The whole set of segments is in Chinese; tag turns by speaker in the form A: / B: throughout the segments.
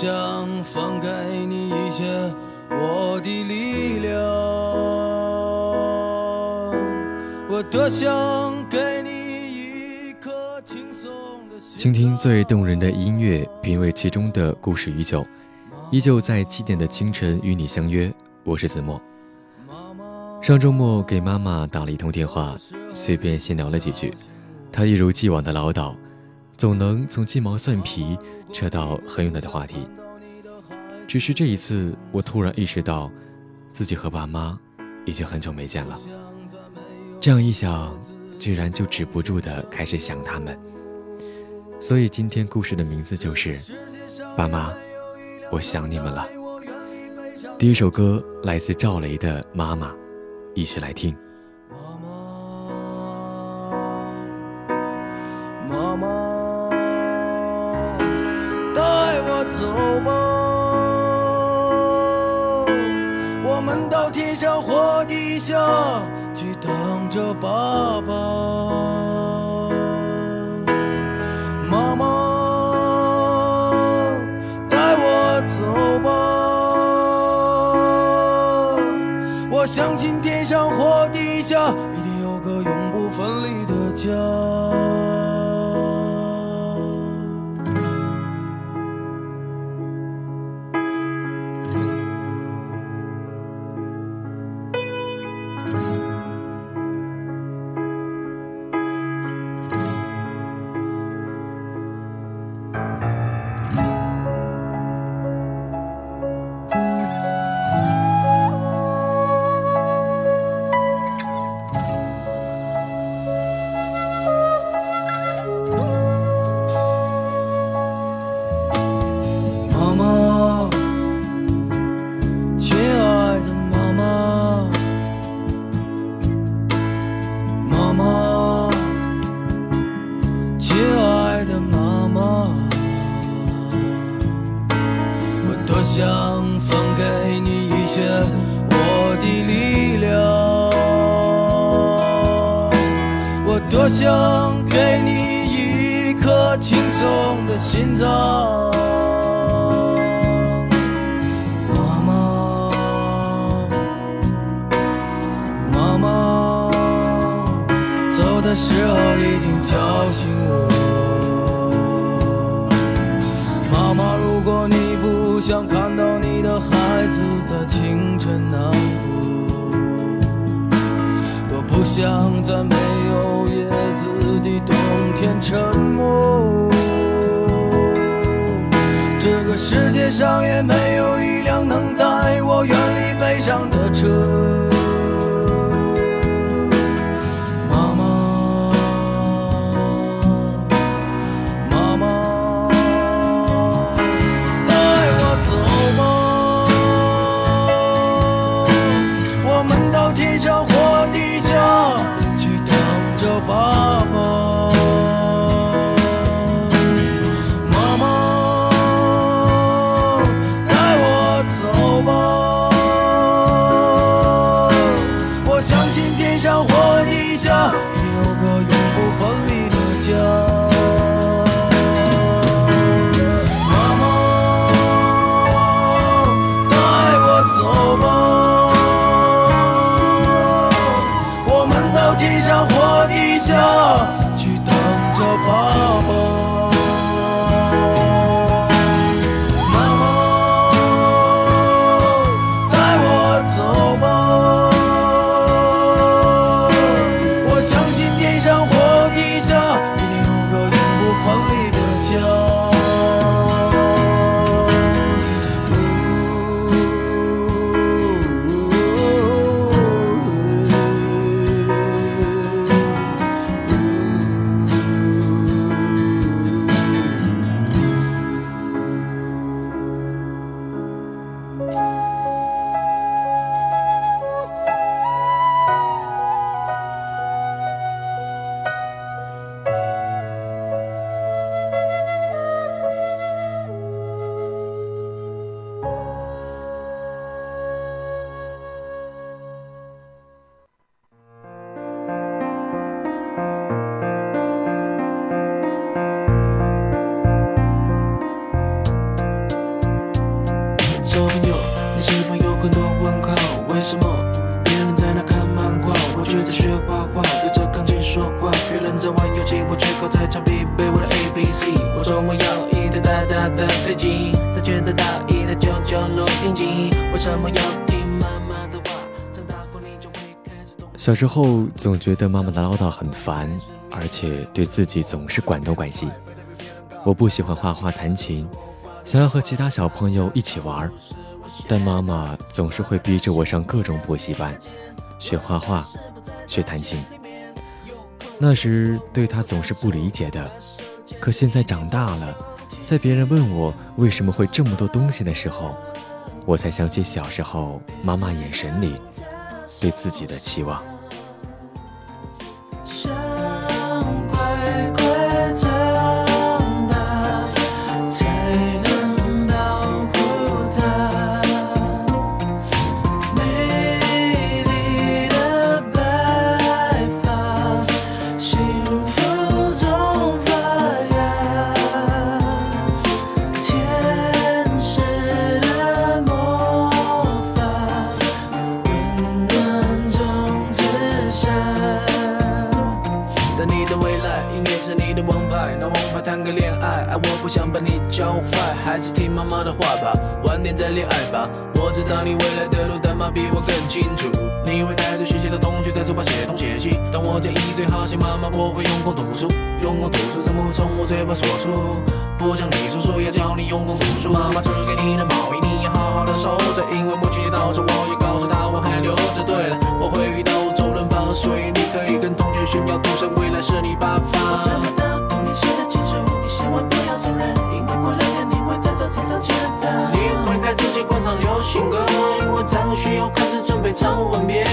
A: 想放给你一些我的力量，我多想给你一颗轻松的心。
B: 倾听最动人的音乐，品味其中的故事与酒，依旧在七点的清晨与你相约。我是子墨。上周末给妈妈打了一通电话，随便闲聊了几句，她一如既往的唠叨，总能从鸡毛蒜皮扯到很远的话题。只是这一次，我突然意识到，自己和爸妈已经很久没见了。这样一想，居然就止不住的开始想他们。所以今天故事的名字就是《爸妈，我想你们了》。第一首歌来自赵雷的《妈妈》，一起来听。
A: 走吧，我们到天上或地下去等着爸爸。妈妈，带我走吧，我相信天上或地下，一定有个永不分离的家。像在没有叶子的冬天沉默，这个世界上也没有一辆能带我远离悲伤的车。
B: 小时候总觉得妈妈的唠叨很烦，而且对自己总是管东管西。我不喜欢画画、弹琴，想要和其他小朋友一起玩，但妈妈总是会逼着我上各种补习班，学画画，学弹琴。那时对她总是不理解的，可现在长大了，在别人问我为什么会这么多东西的时候，我才想起小时候妈妈眼神里对自己的期望。
C: 恋爱吧，我知道你未来的路，但妈比我更清楚。你会带着学姐的同学在书包写东写西，但我建议最好写妈妈，我会用功读书，用功读书怎么会从我嘴巴说出？不像你叔叔要教你用功读书。妈妈织给你的毛衣，你要好好的收着，因为母亲节到时，我也告诉她我还留着。对了，我会遇到周润发，所以你可以跟同学炫耀，赌神未来是你爸爸。我这么的童年写的清楚，你千万不要送人，因为过两天你会在这场上见的。给自己换上流行歌，因为张学友开始准备唱吻别。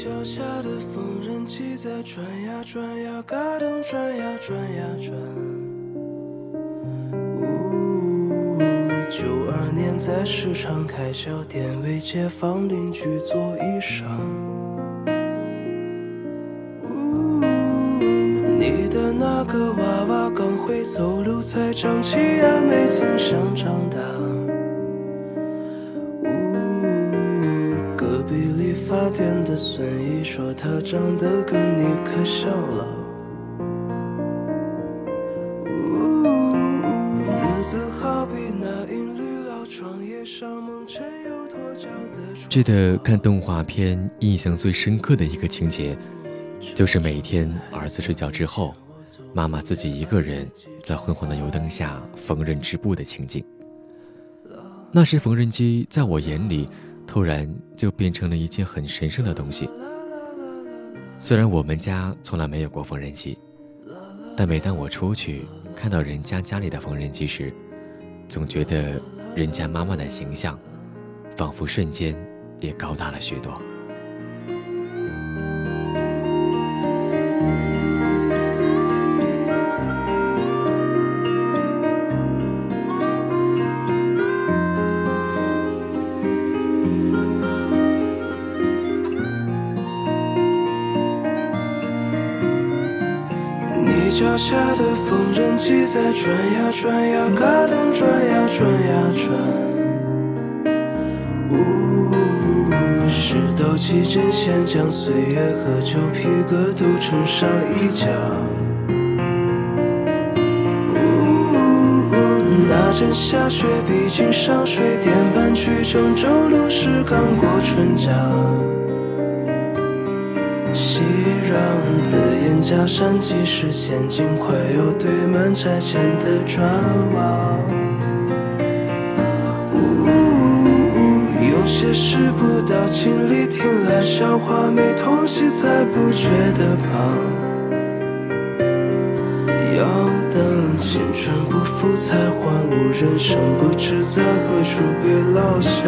D: 脚下的缝纫机在转呀转呀，嘎噔转呀转呀转。呜，九二年在市场开小店，为街坊邻居做衣裳。呜，你的那个娃娃刚会走路才长齐牙，没曾想长大。他长得跟你可像了。
B: 记得看动画片，印象最深刻的一个情节，就是每天儿子睡觉之后，妈妈自己一个人在昏黄的油灯下缝纫织布的情景。那时缝纫机在我眼里。突然就变成了一件很神圣的东西。虽然我们家从来没有过缝纫机，但每当我出去看到人家家里的缝纫机时，总觉得人家妈妈的形象，仿佛瞬间也高大了许多。
D: 在转呀转呀，嘎噔转呀转呀转。呜，石头起针线将岁月和旧皮革都缝上一角。呜，那阵下雪，毕竟上水电搬去郑州路是刚过春假。的燕家山，即是陷阱快要堆满拆迁的砖瓦。有些事不到亲历，听来笑话，没痛惜才不觉得怕。要等青春不复才还悟，人生不知在何处被落下。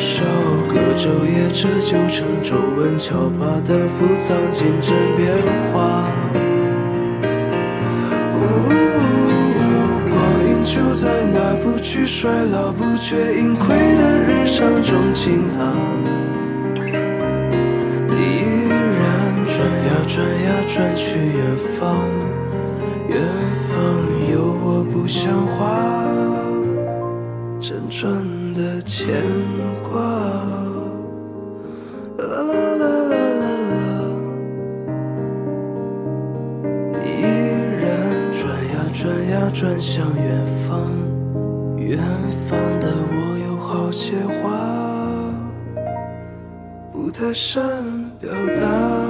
D: 少个昼夜，折旧成皱纹敲打的浮藏进针变化。就在那不惧衰老、不觉盈亏的日常中倾淌，你依然转呀转呀转去远方，远方有我不像话辗转牵挂。啦啦啦啦啦啦，依然转呀转呀转向远方。远方的我有好些话，不太善表达。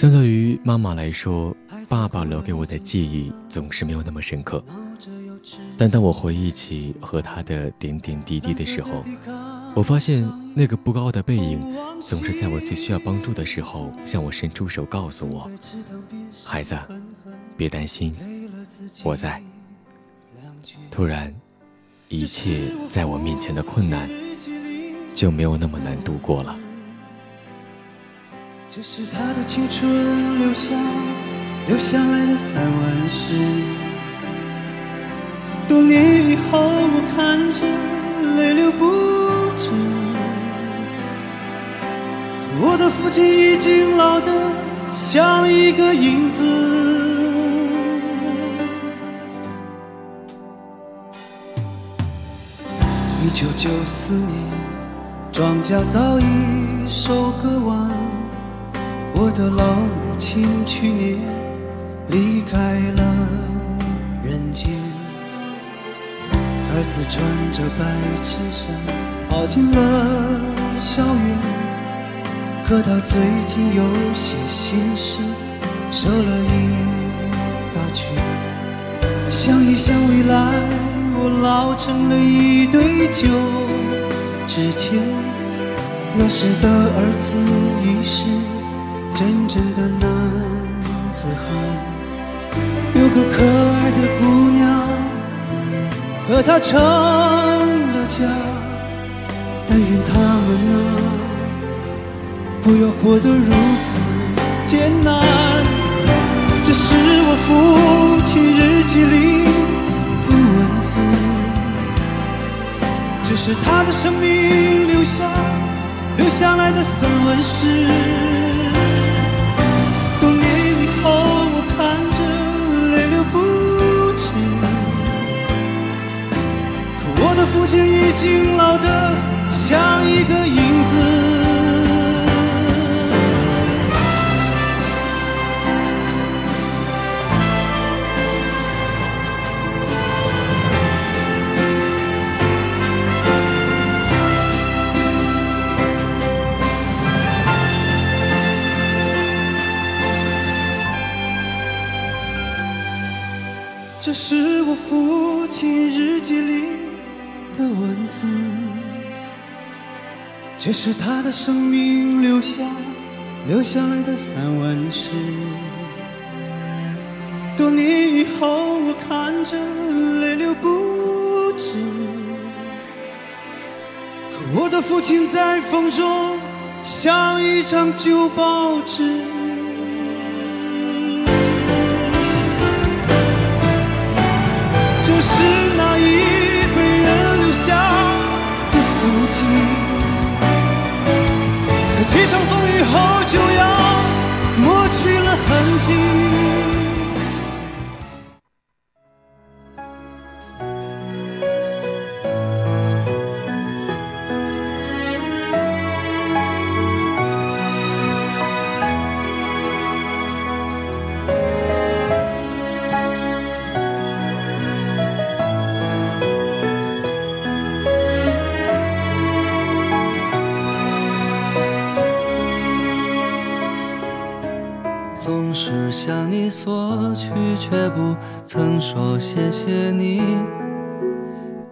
B: 相较于妈妈来说，爸爸留给我的记忆总是没有那么深刻。但当我回忆起和他的点点滴滴的时候，我发现那个不高的背影，总是在我最需要帮助的时候向我伸出手，告诉我：“孩子，别担心，我在。”突然，一切在我面前的困难就没有那么难度过了。
E: 这是他的青春留下留下来的散文诗。多年以后，我看着泪流不止。我的父亲已经老得像一个影子。一九九四年，庄稼早已收割完。我的老母亲去年离开了人间。儿子穿着白衬衫跑进了校园，可他最近有些心事，瘦了一大圈。想一想未来，我老成了一堆旧纸钱。那时的儿子已是真正的男子汉，有个可爱的姑娘。和他成了家，但愿他们啊，不要活得如此艰难。这是我父亲日记里的文字，这是他的生命留下留下来的散文诗。一个是他的生命留下留下来的散文诗。多年以后，我看着泪流不止。可我的父亲在风中像一张旧报纸。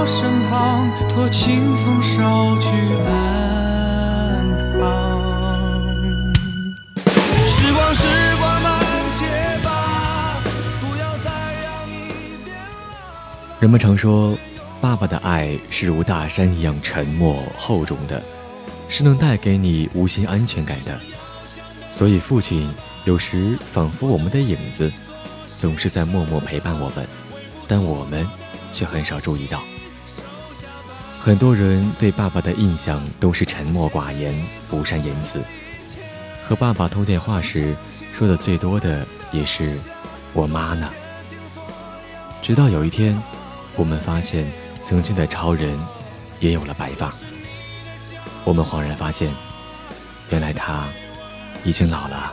F: 我身旁，托清风捎去安康。时光，时光慢些吧，不要再让你变老。
B: 人们常说，爸爸的爱是如大山一样沉默厚重的，是能带给你无限安全感的。所以，父亲有时仿佛我们的影子，总是在默默陪伴我们，但我们却很少注意到。很多人对爸爸的印象都是沉默寡言、不善言辞。和爸爸通电话时，说的最多的也是“我妈呢”。直到有一天，我们发现曾经的超人也有了白发。我们恍然发现，原来他已经老了。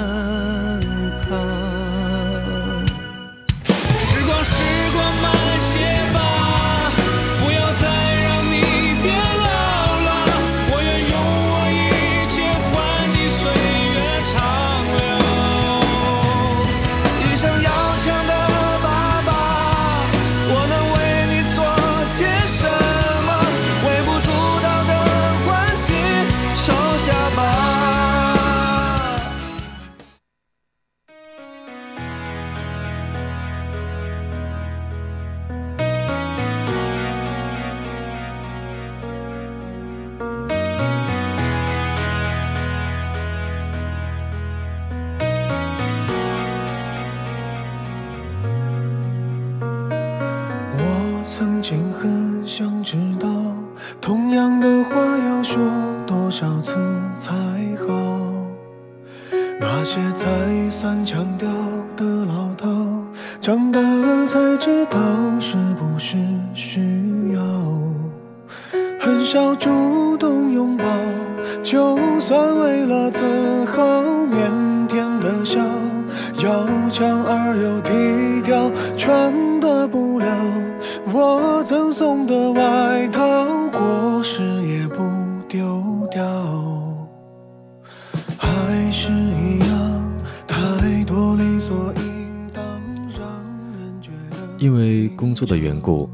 F: 因为工作的缘故，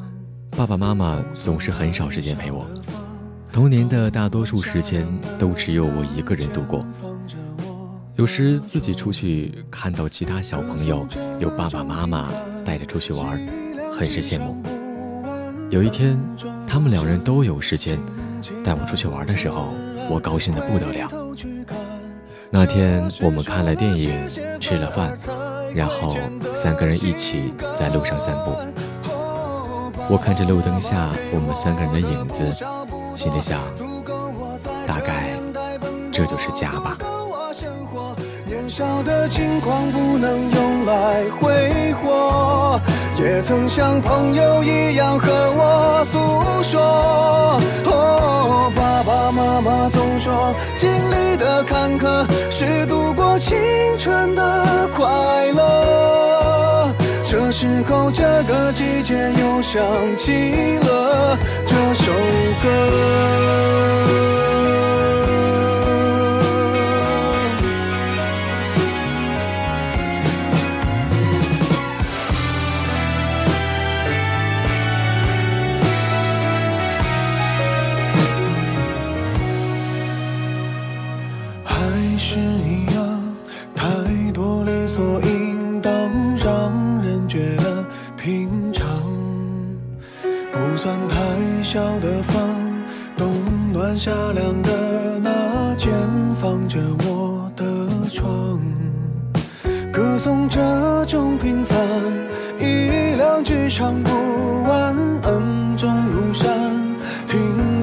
F: 爸爸妈妈总是很少时间陪我。童年的大多数时间都只有我一个人度过。有时自己出去看到其他小朋友有爸爸妈妈带着出去玩，很是羡慕。有一天，他们两人都有时间带我出去玩的时候，我高兴得不得了。那天我们看了电影，吃了饭。然后三个人一起在路上散步，我看着路灯下我们三个人的影子，心里想，大概这就是家吧。年少的轻狂不能用来挥霍，也曾像朋友一样和我诉说。哦，爸爸妈妈总说，经历坎坷是度过青春的快乐。这时候，这个季节又想起了这首歌。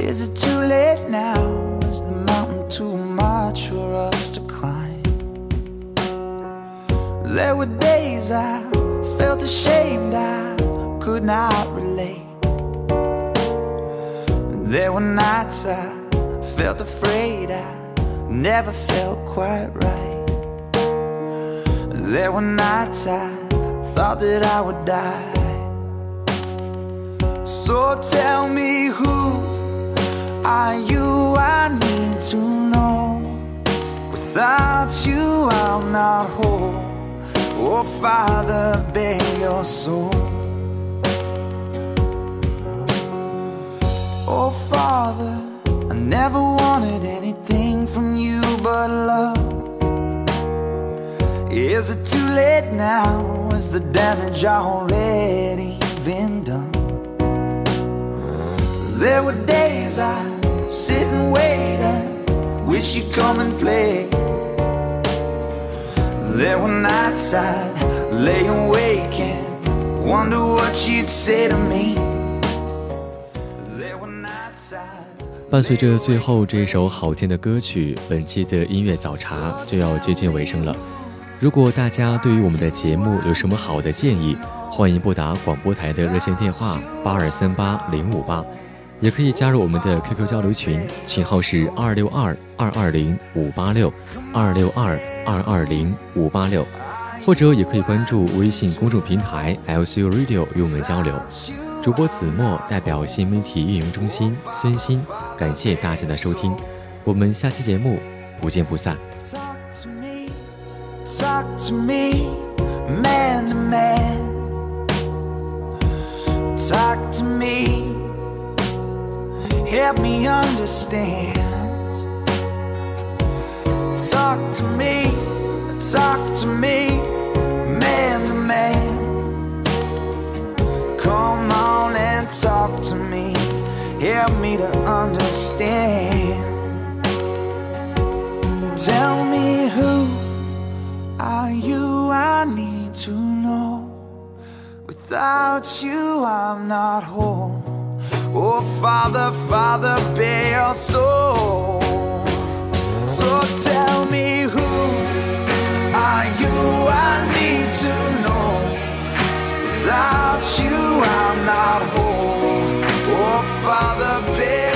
G: Is it too late now? Is the mountain too much for us to climb? There were days I felt ashamed I could not relate. There were nights I felt afraid I never felt quite right. There were nights I thought that I would die. So tell me who are you? I need to know. Without you, I'm not whole. Oh, Father, bear your soul. Oh, Father, I never wanted anything from you but love. Is it too late now? Is the damage already been done? There were days I sit and wait and wish you'd come and play. There were nights I'd lay awake and wonder what you'd say to me.
B: 伴随着最后这首好听的歌曲，本期的音乐早茶就要接近尾声了。如果大家对于我们的节目有什么好的建议，欢迎拨打广播台的热线电话八二三八零五八，也可以加入我们的 QQ 交流群，群号是二六二二二零五八六二六二二二零五八六，或者也可以关注微信公众平台 LCU Radio 与我们交流。主播子墨代表新媒体运营中心孙鑫，感谢大家的收听，我们下期节目不见不散。
G: Come on and talk to me. Help me to understand. Tell me who are you? I need to know. Without you, I'm not whole. Oh, Father, Father, bear your soul. So tell me who are you? I need to know. Without you, I'm not whole. Oh, Father, bear.